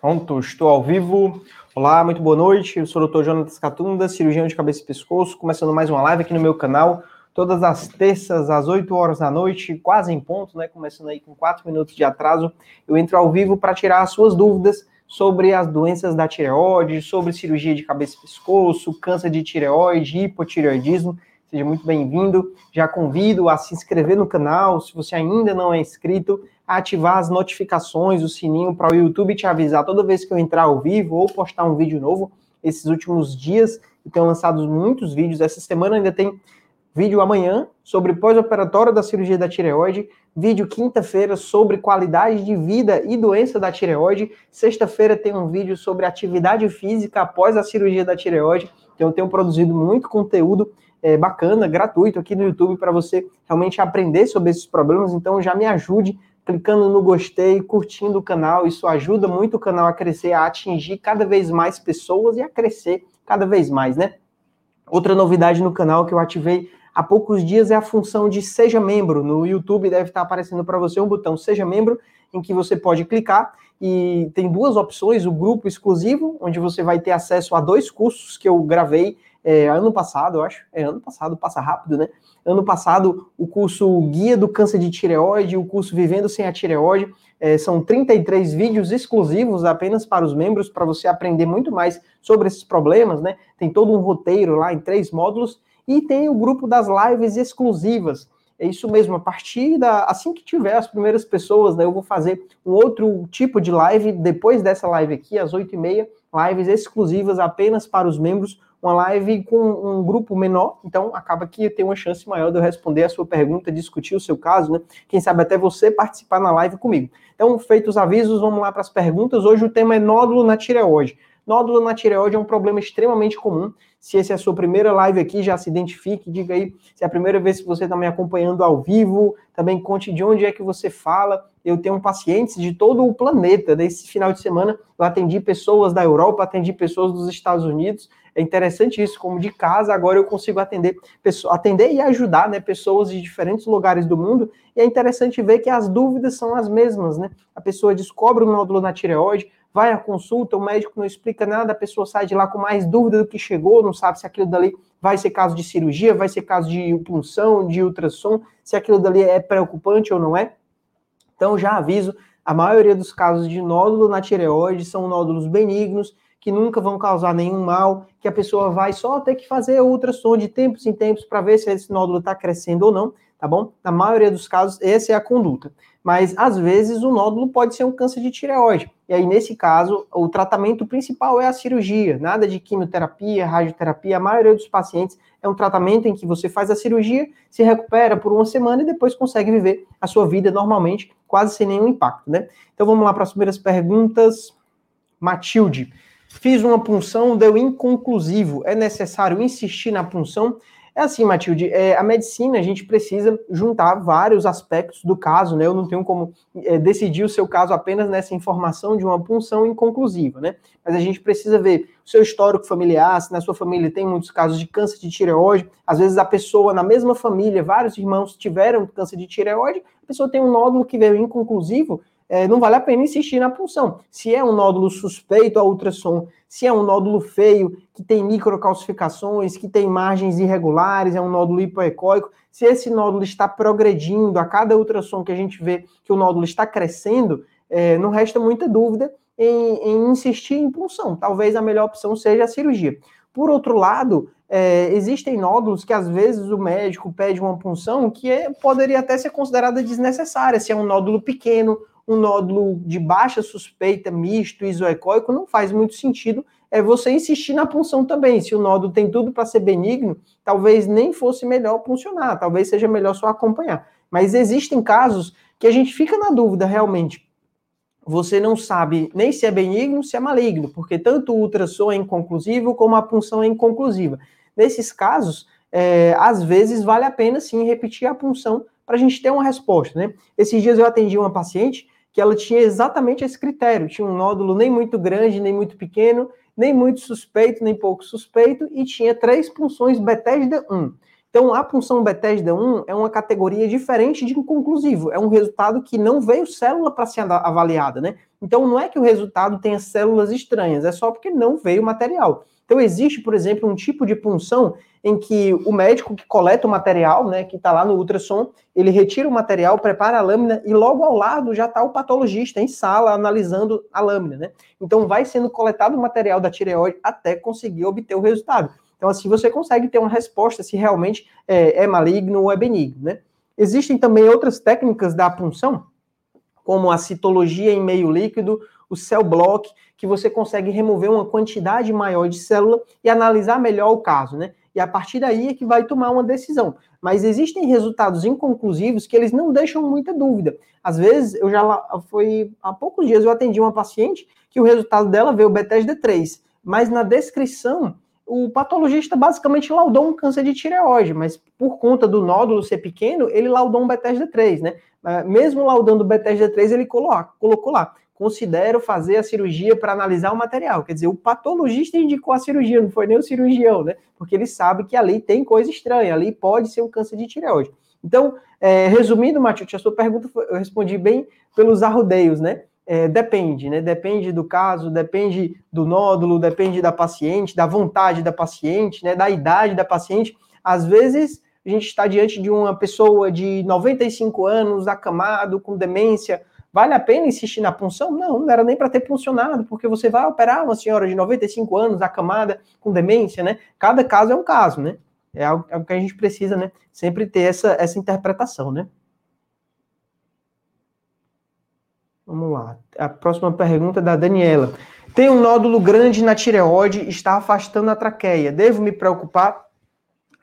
Pronto, estou ao vivo. Olá, muito boa noite. Eu sou o Dr. Jonas Catunda, cirurgião de cabeça e pescoço, começando mais uma live aqui no meu canal, todas as terças às 8 horas da noite, quase em ponto, né? Começando aí com 4 minutos de atraso. Eu entro ao vivo para tirar as suas dúvidas sobre as doenças da tireoide, sobre cirurgia de cabeça e pescoço, câncer de tireoide, hipotireoidismo. Seja muito bem-vindo. Já convido a se inscrever no canal, se você ainda não é inscrito, ativar as notificações, o sininho para o YouTube te avisar toda vez que eu entrar ao vivo ou postar um vídeo novo. Esses últimos dias eu tenho lançado muitos vídeos. Essa semana ainda tem vídeo amanhã sobre pós-operatório da cirurgia da tireoide, vídeo quinta-feira sobre qualidade de vida e doença da tireoide, sexta-feira tem um vídeo sobre atividade física após a cirurgia da tireoide. Então eu tenho produzido muito conteúdo é, bacana, gratuito aqui no YouTube para você realmente aprender sobre esses problemas. Então já me ajude clicando no gostei, curtindo o canal. Isso ajuda muito o canal a crescer, a atingir cada vez mais pessoas e a crescer cada vez mais, né? Outra novidade no canal que eu ativei há poucos dias é a função de seja membro. No YouTube deve estar aparecendo para você um botão seja membro em que você pode clicar e tem duas opções, o grupo exclusivo, onde você vai ter acesso a dois cursos que eu gravei é, ano passado, eu acho. É ano passado, passa rápido, né? Ano passado, o curso Guia do Câncer de Tireoide, o curso Vivendo Sem a Tireoide. É, são 33 vídeos exclusivos apenas para os membros, para você aprender muito mais sobre esses problemas, né? Tem todo um roteiro lá em três módulos. E tem o grupo das lives exclusivas. É isso mesmo, a partir da. Assim que tiver as primeiras pessoas, né, eu vou fazer um outro tipo de live depois dessa live aqui, às 8h30, lives exclusivas apenas para os membros uma live com um grupo menor, então acaba que tem uma chance maior de eu responder a sua pergunta, discutir o seu caso, né? Quem sabe até você participar na live comigo. Então, feitos os avisos, vamos lá para as perguntas. Hoje o tema é nódulo na tireoide. Nódulo na tireoide é um problema extremamente comum. Se essa é a sua primeira live aqui, já se identifique, diga aí se é a primeira vez que você está me acompanhando ao vivo, também conte de onde é que você fala. Eu tenho pacientes de todo o planeta. Nesse final de semana, eu atendi pessoas da Europa, atendi pessoas dos Estados Unidos. É interessante isso, como de casa agora eu consigo atender, atender e ajudar né, pessoas de diferentes lugares do mundo. E é interessante ver que as dúvidas são as mesmas, né? A pessoa descobre um nódulo na tireoide, vai à consulta, o médico não explica nada, a pessoa sai de lá com mais dúvida do que chegou, não sabe se aquilo dali vai ser caso de cirurgia, vai ser caso de punção, de ultrassom, se aquilo dali é preocupante ou não é. Então já aviso, a maioria dos casos de nódulo na tireoide são nódulos benignos que nunca vão causar nenhum mal, que a pessoa vai só ter que fazer ultrassom de tempos em tempos para ver se esse nódulo está crescendo ou não, tá bom? Na maioria dos casos, essa é a conduta. Mas, às vezes, o nódulo pode ser um câncer de tireoide. E aí, nesse caso, o tratamento principal é a cirurgia, nada de quimioterapia, radioterapia. A maioria dos pacientes é um tratamento em que você faz a cirurgia, se recupera por uma semana e depois consegue viver a sua vida normalmente, quase sem nenhum impacto, né? Então, vamos lá para as primeiras perguntas. Matilde. Fiz uma punção, deu inconclusivo. É necessário insistir na punção? É assim, Matilde, é, a medicina, a gente precisa juntar vários aspectos do caso, né? Eu não tenho como é, decidir o seu caso apenas nessa informação de uma punção inconclusiva, né? Mas a gente precisa ver o seu histórico familiar, se na sua família tem muitos casos de câncer de tireoide, às vezes a pessoa, na mesma família, vários irmãos tiveram câncer de tireoide, a pessoa tem um nódulo que veio inconclusivo, é, não vale a pena insistir na punção. Se é um nódulo suspeito a ultrassom, se é um nódulo feio, que tem microcalcificações, que tem margens irregulares, é um nódulo hipoecóico, se esse nódulo está progredindo a cada ultrassom que a gente vê que o nódulo está crescendo, é, não resta muita dúvida em, em, insistir em punção. Talvez a melhor opção seja a cirurgia. Por outro lado, é, existem nódulos que às vezes o médico pede uma punção que é, poderia até ser considerada desnecessária, se é um nódulo pequeno um nódulo de baixa suspeita, misto, isoecóico, não faz muito sentido é você insistir na punção também. Se o nódulo tem tudo para ser benigno, talvez nem fosse melhor funcionar, talvez seja melhor só acompanhar. Mas existem casos que a gente fica na dúvida realmente. Você não sabe nem se é benigno, se é maligno, porque tanto o ultrassom é inconclusivo como a punção é inconclusiva. Nesses casos, é, às vezes vale a pena sim repetir a punção para a gente ter uma resposta, né? Esses dias eu atendi uma paciente que ela tinha exatamente esse critério, tinha um nódulo nem muito grande, nem muito pequeno, nem muito suspeito, nem pouco suspeito, e tinha três punções Bethesda 1. Então, a punção Bethesda 1 é uma categoria diferente de inconclusivo. É um resultado que não veio célula para ser avaliada, né? Então, não é que o resultado tenha células estranhas, é só porque não veio material. Então, existe, por exemplo, um tipo de punção em que o médico que coleta o material, né, que está lá no ultrassom, ele retira o material, prepara a lâmina e logo ao lado já está o patologista em sala analisando a lâmina, né? Então, vai sendo coletado o material da tireoide até conseguir obter o resultado. Então, assim, você consegue ter uma resposta se realmente é, é maligno ou é benigno, né? Existem também outras técnicas da punção, como a citologia em meio líquido, o cell block, que você consegue remover uma quantidade maior de célula e analisar melhor o caso, né? E a partir daí é que vai tomar uma decisão. Mas existem resultados inconclusivos que eles não deixam muita dúvida. Às vezes, eu já foi há poucos dias eu atendi uma paciente que o resultado dela veio Bethesda 3, mas na descrição o patologista basicamente laudou um câncer de tireoide, mas por conta do nódulo ser pequeno, ele laudou um Bethesda 3, né? Mesmo laudando o Bethesda 3, ele colocou lá, considero fazer a cirurgia para analisar o material. Quer dizer, o patologista indicou a cirurgia, não foi nem o cirurgião, né? Porque ele sabe que ali tem coisa estranha, ali pode ser um câncer de tireoide. Então, é, resumindo, Matheus, a sua pergunta eu respondi bem pelos arrodeios, né? é, depende, né? Depende do caso, depende do nódulo, depende da paciente, da vontade da paciente, né? Da idade da paciente. Às vezes a gente está diante de uma pessoa de 95 anos, acamado, com demência. Vale a pena insistir na punção? Não, não era nem para ter funcionado, porque você vai operar uma senhora de 95 anos, acamada, com demência, né? Cada caso é um caso, né? É algo, é algo que a gente precisa, né? Sempre ter essa, essa interpretação, né? Vamos lá. A próxima pergunta é da Daniela. Tem um nódulo grande na tireoide, está afastando a traqueia. Devo me preocupar?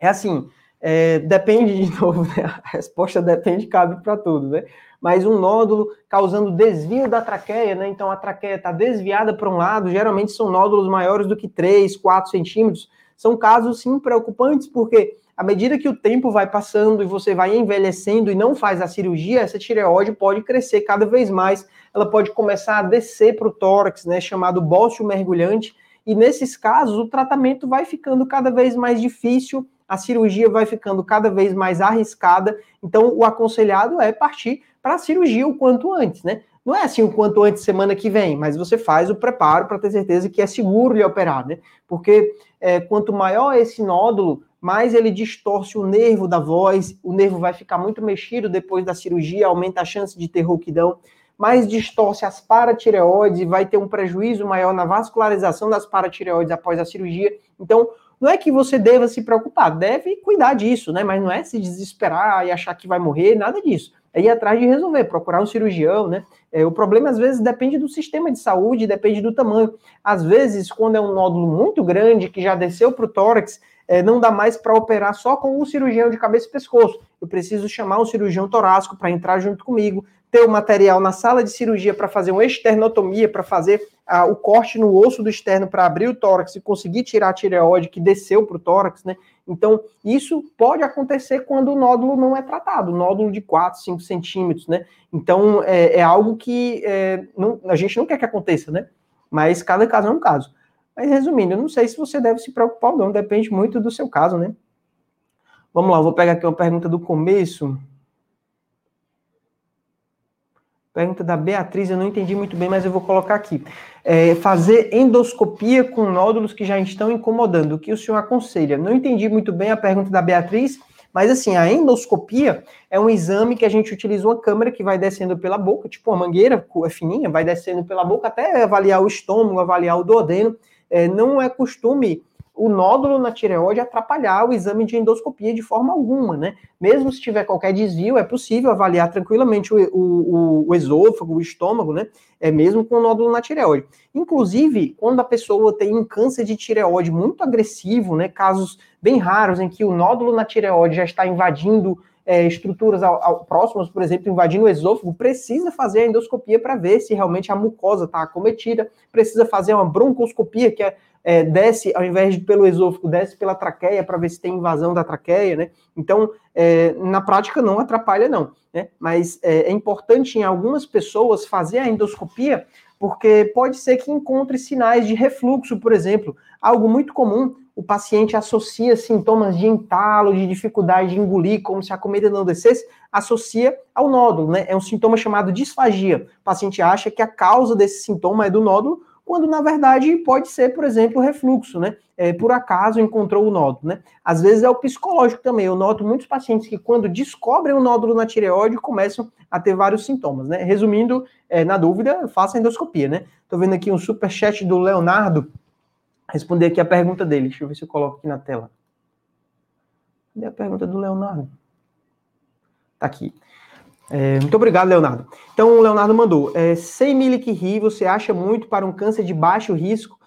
É assim, é, depende de novo, né? A resposta depende, cabe para tudo, né? Mas um nódulo causando desvio da traqueia, né? Então a traqueia está desviada para um lado, geralmente são nódulos maiores do que 3, 4 centímetros. São casos, sim, preocupantes, porque à medida que o tempo vai passando e você vai envelhecendo e não faz a cirurgia, essa tireoide pode crescer cada vez mais, ela pode começar a descer para o tórax, né, chamado bócio mergulhante, e nesses casos o tratamento vai ficando cada vez mais difícil, a cirurgia vai ficando cada vez mais arriscada, então o aconselhado é partir para a cirurgia o quanto antes, né? Não é assim o quanto antes semana que vem, mas você faz o preparo para ter certeza que é seguro lhe operar, né? Porque é, quanto maior esse nódulo, mais ele distorce o nervo da voz, o nervo vai ficar muito mexido depois da cirurgia, aumenta a chance de ter rouquidão, mais distorce as paratireoides e vai ter um prejuízo maior na vascularização das paratireoides após a cirurgia. Então, não é que você deva se preocupar, deve cuidar disso, né? Mas não é se desesperar e achar que vai morrer, nada disso. É ir atrás de resolver, procurar um cirurgião, né? É, o problema, às vezes, depende do sistema de saúde, depende do tamanho. Às vezes, quando é um nódulo muito grande, que já desceu para o tórax, é, não dá mais para operar só com um cirurgião de cabeça e pescoço. Eu preciso chamar um cirurgião torácico para entrar junto comigo, ter o material na sala de cirurgia para fazer uma esternotomia, para fazer ah, o corte no osso do externo para abrir o tórax e conseguir tirar a tireoide que desceu para o tórax, né? Então, isso pode acontecer quando o nódulo não é tratado, nódulo de 4, 5 centímetros, né? Então, é, é algo que é, não, a gente não quer que aconteça, né? Mas cada caso é um caso. Mas resumindo, eu não sei se você deve se preocupar ou não, depende muito do seu caso, né? Vamos lá, vou pegar aqui uma pergunta do começo. Pergunta da Beatriz, eu não entendi muito bem, mas eu vou colocar aqui. É, fazer endoscopia com nódulos que já estão incomodando, o que o senhor aconselha? Não entendi muito bem a pergunta da Beatriz, mas assim, a endoscopia é um exame que a gente utiliza uma câmera que vai descendo pela boca, tipo uma mangueira é fininha, vai descendo pela boca até avaliar o estômago, avaliar o duodeno é, não é costume o nódulo na tireoide atrapalhar o exame de endoscopia de forma alguma, né? Mesmo se tiver qualquer desvio, é possível avaliar tranquilamente o, o, o esôfago, o estômago, né? É mesmo com o nódulo na tireoide. Inclusive, quando a pessoa tem um câncer de tireoide muito agressivo, né? Casos bem raros em que o nódulo na tireoide já está invadindo é, estruturas ao, ao, próximas, por exemplo, invadindo o esôfago, precisa fazer a endoscopia para ver se realmente a mucosa está acometida, precisa fazer uma broncoscopia, que é, é, desce, ao invés de pelo esôfago, desce pela traqueia para ver se tem invasão da traqueia, né? Então, é, na prática não atrapalha não, né? Mas é, é importante em algumas pessoas fazer a endoscopia porque pode ser que encontre sinais de refluxo, por exemplo, algo muito comum o paciente associa sintomas de entalo, de dificuldade de engolir, como se a comida não descesse, associa ao nódulo, né? É um sintoma chamado disfagia. O paciente acha que a causa desse sintoma é do nódulo, quando na verdade pode ser, por exemplo, refluxo, né? É, por acaso encontrou o nódulo, né? Às vezes é o psicológico também. Eu noto muitos pacientes que, quando descobrem o nódulo na tireoide, começam a ter vários sintomas, né? Resumindo, é, na dúvida, faça endoscopia, né? Tô vendo aqui um super chat do Leonardo responder aqui a pergunta dele. Deixa eu ver se eu coloco aqui na tela. Cadê a pergunta do Leonardo? Tá aqui. É, muito obrigado, Leonardo. Então, o Leonardo mandou: é, 100 miliquiri você acha muito para um câncer de baixo risco?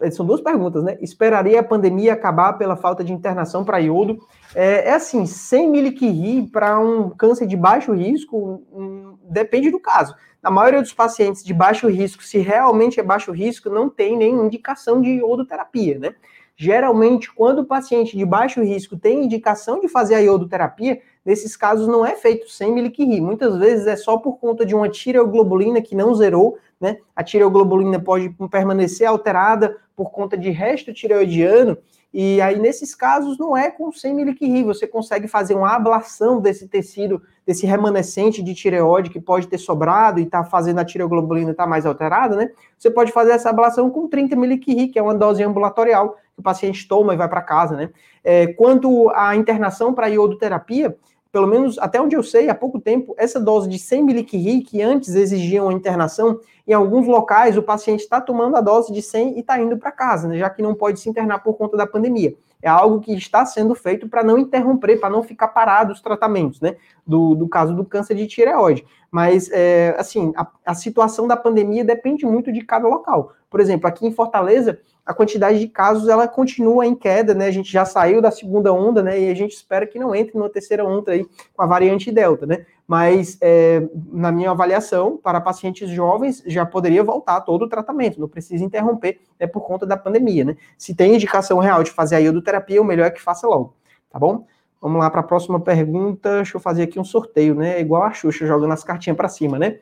É, são duas perguntas, né? Esperaria a pandemia acabar pela falta de internação para iodo? É, é assim, 100 miliquiri para um câncer de baixo risco um, depende do caso. Na maioria dos pacientes de baixo risco, se realmente é baixo risco, não tem nenhuma indicação de iodoterapia, né? Geralmente, quando o paciente de baixo risco tem indicação de fazer a iodoterapia, nesses casos não é feito sem miliquiri. Muitas vezes é só por conta de uma tireoglobulina que não zerou, né? A tireoglobulina pode permanecer alterada por conta de resto tireoidiano, e aí nesses casos não é com 100 miliquiri, você consegue fazer uma ablação desse tecido, desse remanescente de tireoide que pode ter sobrado e está fazendo a tireoglobulina estar tá mais alterada, né? Você pode fazer essa ablação com 30 miliquiri, que é uma dose ambulatorial, que o paciente toma e vai para casa, né? É, quanto à internação para iodoterapia, pelo menos até onde eu sei, há pouco tempo, essa dose de 100 miliquiri, que antes exigiam a internação, em alguns locais o paciente está tomando a dose de 100 e está indo para casa, né, já que não pode se internar por conta da pandemia. É algo que está sendo feito para não interromper, para não ficar parado os tratamentos, né? Do, do caso do câncer de tireoide. Mas, é, assim, a, a situação da pandemia depende muito de cada local. Por exemplo, aqui em Fortaleza, a quantidade de casos ela continua em queda, né? A gente já saiu da segunda onda, né? E a gente espera que não entre numa terceira onda aí com a variante Delta, né? Mas é, na minha avaliação, para pacientes jovens, já poderia voltar todo o tratamento, não precisa interromper né, por conta da pandemia, né? Se tem indicação real de fazer a iodoterapia, o melhor é que faça logo, tá bom? Vamos lá para a próxima pergunta. Deixa eu fazer aqui um sorteio, né? Igual a Xuxa jogando as cartinhas para cima, né?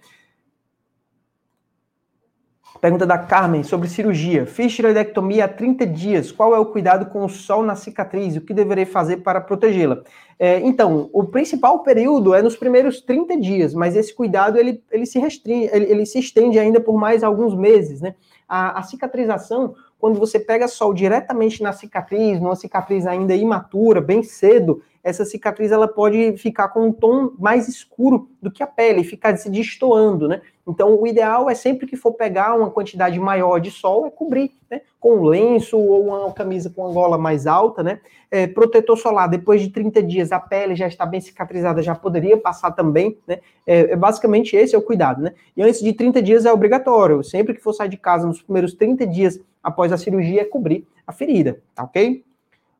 Pergunta da Carmen sobre cirurgia. Fiz tiroidectomia há 30 dias. Qual é o cuidado com o sol na cicatriz? O que deverei fazer para protegê-la? É, então, o principal período é nos primeiros 30 dias, mas esse cuidado ele, ele se restringe, ele, ele se estende ainda por mais alguns meses, né? A, a, cicatrização, quando você pega sol diretamente na cicatriz, numa cicatriz ainda imatura, bem cedo, essa cicatriz ela pode ficar com um tom mais escuro do que a pele, ficar se destoando, né? Então, o ideal é sempre que for pegar uma quantidade maior de sol, é cobrir, né? Com um lenço ou uma camisa com gola mais alta, né? É, protetor solar, depois de 30 dias, a pele já está bem cicatrizada, já poderia passar também, né? É, é basicamente esse é o cuidado, né? E antes de 30 dias é obrigatório, sempre que for sair de casa nos primeiros 30 dias após a cirurgia, é cobrir a ferida, tá ok?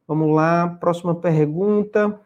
Vamos lá, próxima pergunta.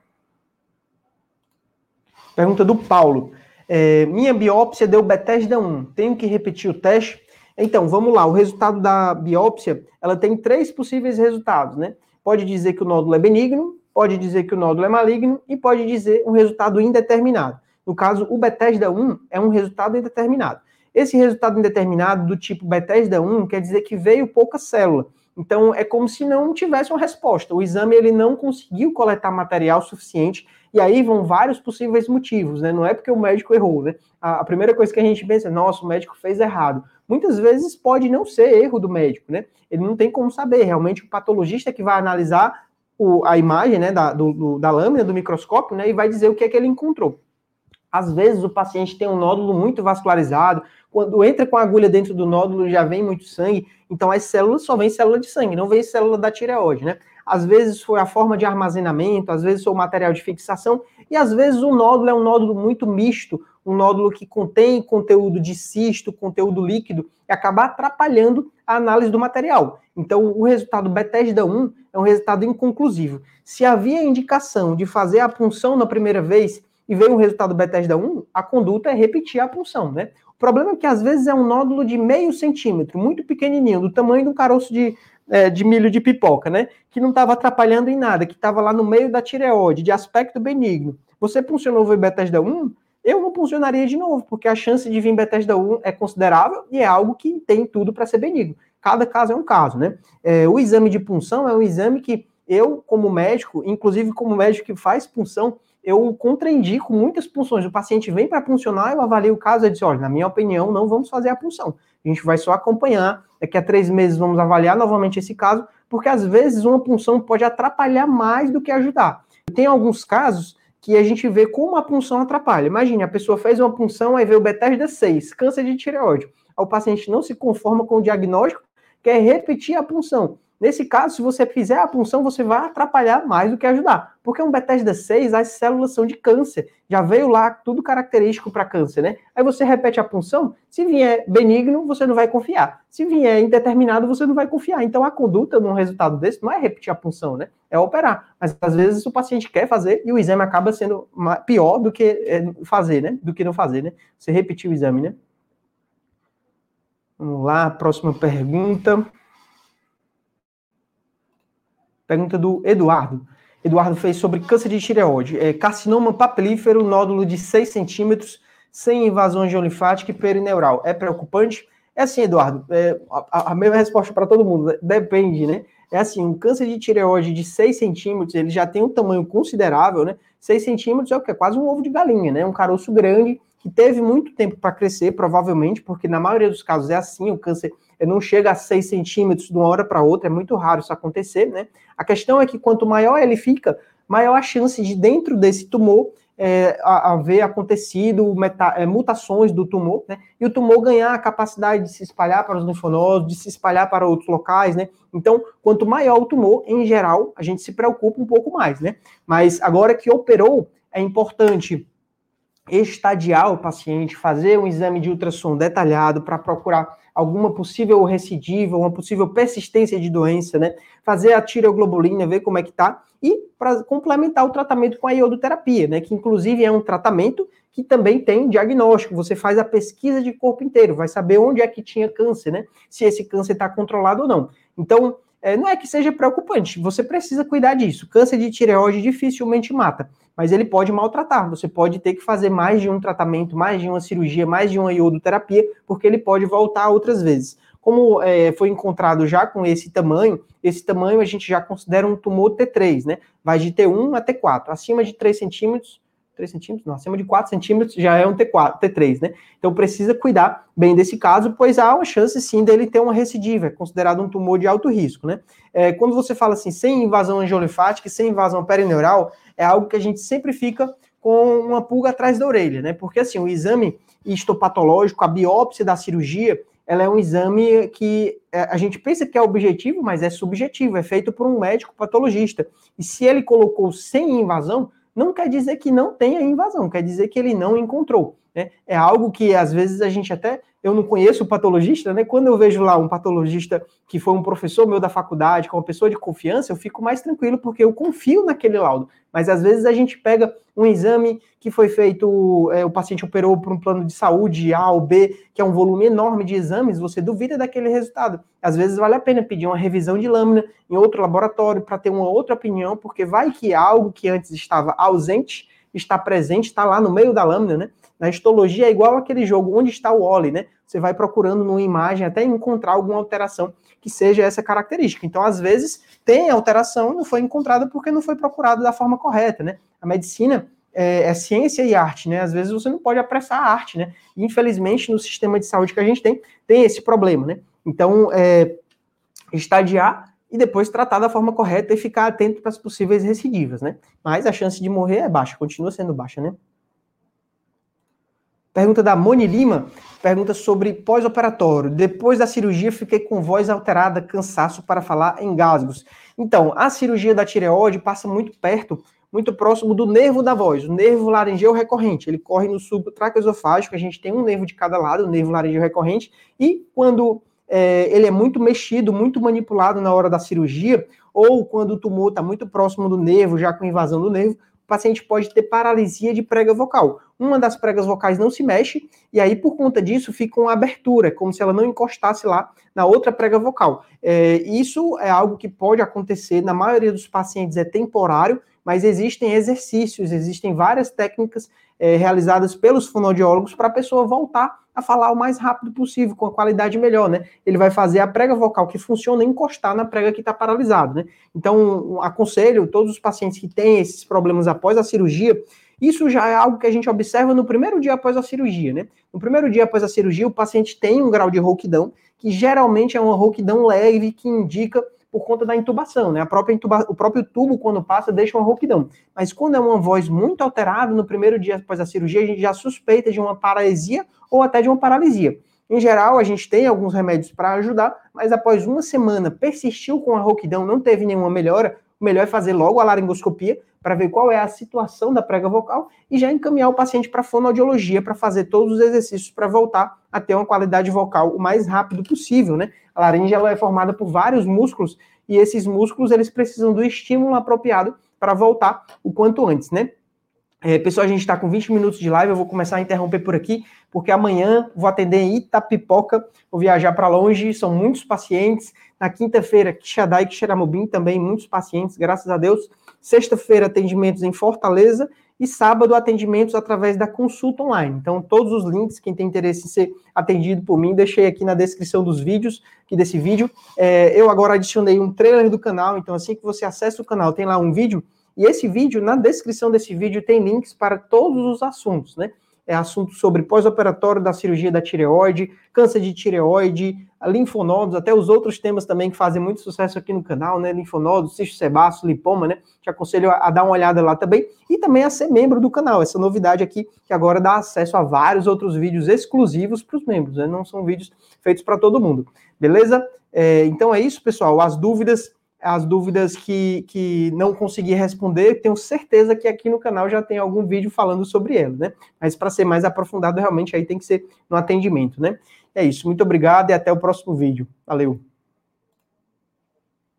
Pergunta do Paulo. É, minha biópsia deu Bethesda 1. Tenho que repetir o teste? Então, vamos lá. O resultado da biópsia, ela tem três possíveis resultados, né? Pode dizer que o nódulo é benigno, pode dizer que o nódulo é maligno e pode dizer um resultado indeterminado. No caso, o Bethesda 1 é um resultado indeterminado. Esse resultado indeterminado do tipo Bethesda 1 quer dizer que veio pouca célula. Então é como se não tivesse uma resposta. O exame ele não conseguiu coletar material suficiente e aí vão vários possíveis motivos, né? Não é porque o médico errou, né? A, a primeira coisa que a gente pensa é, nossa, o médico fez errado. Muitas vezes pode não ser erro do médico, né? Ele não tem como saber. Realmente o patologista é que vai analisar o, a imagem, né, da, do, do, da lâmina do microscópio, né, e vai dizer o que é que ele encontrou. Às vezes o paciente tem um nódulo muito vascularizado, quando entra com a agulha dentro do nódulo já vem muito sangue, então as células só vem célula de sangue, não vem célula da tireoide, né? Às vezes foi a forma de armazenamento, às vezes foi o material de fixação, e às vezes o nódulo é um nódulo muito misto, um nódulo que contém conteúdo de cisto, conteúdo líquido, e acaba atrapalhando a análise do material. Então, o resultado Bethesda 1 é um resultado inconclusivo. Se havia indicação de fazer a punção na primeira vez e veio um resultado Bethesda 1, a conduta é repetir a punção, né? O problema é que às vezes é um nódulo de meio centímetro, muito pequenininho, do tamanho de um caroço de, é, de milho de pipoca, né? Que não estava atrapalhando em nada, que estava lá no meio da tireoide, de aspecto benigno. Você funcionou o Bethesda 1, eu não funcionaria de novo, porque a chance de vir Bethesda 1 é considerável e é algo que tem tudo para ser benigno. cada caso é um caso, né? É, o exame de punção é um exame que eu, como médico, inclusive como médico que faz punção, eu contraindico muitas punções. O paciente vem para puncionar, eu avalio o caso e diz, olha, na minha opinião, não vamos fazer a punção. A gente vai só acompanhar, daqui a três meses vamos avaliar novamente esse caso, porque às vezes uma punção pode atrapalhar mais do que ajudar. Tem alguns casos que a gente vê como a punção atrapalha. Imagine, a pessoa fez uma punção, aí vê o Bethesda 6, câncer de tireoide. O paciente não se conforma com o diagnóstico, quer repetir a punção. Nesse caso, se você fizer a punção, você vai atrapalhar mais do que ajudar. Porque um Bethesda 6, as células são de câncer. Já veio lá tudo característico para câncer, né? Aí você repete a punção, se vier benigno, você não vai confiar. Se vier indeterminado, você não vai confiar. Então a conduta num resultado desse não é repetir a punção, né? É operar. Mas às vezes o paciente quer fazer e o exame acaba sendo pior do que é, fazer, né? Do que não fazer, né? Você repetir o exame, né? Vamos lá, próxima pergunta. Pergunta do Eduardo. Eduardo fez sobre câncer de tireoide. É, carcinoma papilífero, nódulo de 6 centímetros, sem invasão linfática e perineural. É preocupante? É assim, Eduardo, é, a, a, mesma resposta para todo mundo, né? depende, né? É assim, um câncer de tireoide de 6 centímetros, ele já tem um tamanho considerável, né? 6 centímetros é o que? É quase um ovo de galinha, né? Um caroço grande, que teve muito tempo para crescer, provavelmente, porque na maioria dos casos é assim, o câncer não chega a 6 centímetros de uma hora para outra, é muito raro isso acontecer, né? A questão é que quanto maior ele fica, maior a chance de dentro desse tumor é, haver acontecido meta, é, mutações do tumor, né? E o tumor ganhar a capacidade de se espalhar para os linfonodos, de se espalhar para outros locais, né? Então, quanto maior o tumor, em geral, a gente se preocupa um pouco mais, né? Mas agora que operou, é importante estadiar o paciente, fazer um exame de ultrassom detalhado para procurar alguma possível recidiva, uma possível persistência de doença, né? Fazer a tireoglobulina, ver como é que tá e para complementar o tratamento com a iodoterapia, né? Que inclusive é um tratamento que também tem diagnóstico. Você faz a pesquisa de corpo inteiro, vai saber onde é que tinha câncer, né? Se esse câncer está controlado ou não. Então, é, não é que seja preocupante, você precisa cuidar disso. Câncer de tireoide dificilmente mata, mas ele pode maltratar. Você pode ter que fazer mais de um tratamento, mais de uma cirurgia, mais de uma iodoterapia, porque ele pode voltar outras vezes. Como é, foi encontrado já com esse tamanho, esse tamanho a gente já considera um tumor T3, né? Vai de T1 a T4. Acima de 3 centímetros, 3 centímetros, não, acima de 4 centímetros já é um T4, T3, né? Então precisa cuidar bem desse caso, pois há uma chance sim dele ter uma recidiva, é considerado um tumor de alto risco, né? É, quando você fala assim, sem invasão angiolinfática e sem invasão perineural, é algo que a gente sempre fica com uma pulga atrás da orelha, né? Porque assim, o exame histopatológico, a biópsia da cirurgia, ela é um exame que é, a gente pensa que é objetivo, mas é subjetivo, é feito por um médico patologista. E se ele colocou sem invasão, não quer dizer que não tenha invasão, quer dizer que ele não encontrou. Né? É algo que às vezes a gente até eu não conheço o patologista, né? Quando eu vejo lá um patologista que foi um professor meu da faculdade, com uma pessoa de confiança, eu fico mais tranquilo porque eu confio naquele laudo. Mas às vezes a gente pega um exame que foi feito, é, o paciente operou por um plano de saúde A ou B, que é um volume enorme de exames, você duvida daquele resultado. Às vezes vale a pena pedir uma revisão de lâmina em outro laboratório para ter uma outra opinião, porque vai que algo que antes estava ausente está presente, está lá no meio da lâmina, né? Na histologia é igual aquele jogo, onde está o Oli, né? Você vai procurando numa imagem até encontrar alguma alteração que seja essa característica. Então, às vezes, tem alteração não foi encontrada porque não foi procurado da forma correta, né? A medicina é, é, ciência e arte, né? Às vezes você não pode apressar a arte, né? Infelizmente, no sistema de saúde que a gente tem, tem esse problema, né? Então, é, estadiar e depois tratar da forma correta e ficar atento para as possíveis recidivas, né? Mas a chance de morrer é baixa, continua sendo baixa, né? Pergunta da Moni Lima, pergunta sobre pós-operatório. Depois da cirurgia, fiquei com voz alterada, cansaço para falar engasgos. Então, a cirurgia da tireoide passa muito perto, muito próximo do nervo da voz, o nervo laringeu recorrente. Ele corre no subtraqueosofágico, a gente tem um nervo de cada lado, o nervo laringeu recorrente, e quando é, ele é muito mexido, muito manipulado na hora da cirurgia, ou quando o tumor está muito próximo do nervo, já com invasão do nervo, o paciente pode ter paralisia de prega vocal. uma das pregas vocais não se mexe, e aí por conta disso fica uma abertura, como se ela não encostasse lá na outra prega vocal. É, isso é algo que pode acontecer, na maioria dos pacientes é temporário, mas existem exercícios, existem várias técnicas é, realizadas pelos fonoaudiólogos para a pessoa voltar a falar o mais rápido possível, com a qualidade melhor, né? Ele vai fazer a prega vocal que funciona encostar na prega que está paralisado, né? Então, aconselho todos os pacientes que têm esses problemas após a cirurgia, isso já é algo que a gente observa no primeiro dia após a cirurgia, né? No primeiro dia após a cirurgia, o paciente tem um grau de rouquidão, que geralmente é uma rouquidão leve, que indica por conta da intubação, né? A própria intuba, o próprio tubo, quando passa, deixa uma rouquidão. Mas quando é uma voz muito alterada, no primeiro dia após a cirurgia, a gente já suspeita de uma paralisia ou até de uma paralisia. Em geral, a gente tem alguns remédios para ajudar, mas após uma semana persistiu com a rouquidão, não teve nenhuma melhora, o melhor é fazer logo a laringoscopia para ver qual é a situação da prega vocal e já encaminhar o paciente para fonoaudiologia para fazer todos os exercícios para voltar a ter uma qualidade vocal o mais rápido possível, né? A laringe ela é formada por vários músculos e esses músculos eles precisam do estímulo apropriado para voltar o quanto antes, né? É, pessoal, a gente está com 20 minutos de live, eu vou começar a interromper por aqui, porque amanhã vou atender em Itapipoca, vou viajar para longe, são muitos pacientes. Na quinta-feira, Quixadá e também, muitos pacientes, graças a Deus. Sexta-feira, atendimentos em Fortaleza e sábado, atendimentos através da consulta online. Então, todos os links, quem tem interesse em ser atendido por mim, deixei aqui na descrição dos vídeos, aqui desse vídeo. É, eu agora adicionei um trailer do canal, então assim que você acessa o canal, tem lá um vídeo e esse vídeo, na descrição desse vídeo, tem links para todos os assuntos, né? É assunto sobre pós-operatório da cirurgia da tireoide, câncer de tireoide, linfonodos, até os outros temas também que fazem muito sucesso aqui no canal, né? Linfonodos, cisto sebáceo, lipoma, né? Te aconselho a, a, dar uma olhada lá também e também a ser membro do canal. Essa novidade aqui que agora dá acesso a vários outros vídeos exclusivos para os membros, né? Não são vídeos feitos para todo mundo, beleza? É, então é isso, pessoal. As dúvidas as dúvidas que, que não consegui responder, tenho certeza que aqui no canal já tem algum vídeo falando sobre ela, né? Mas para ser mais aprofundado, realmente aí tem que ser no atendimento, né? É isso, muito obrigado e até o próximo vídeo. Valeu!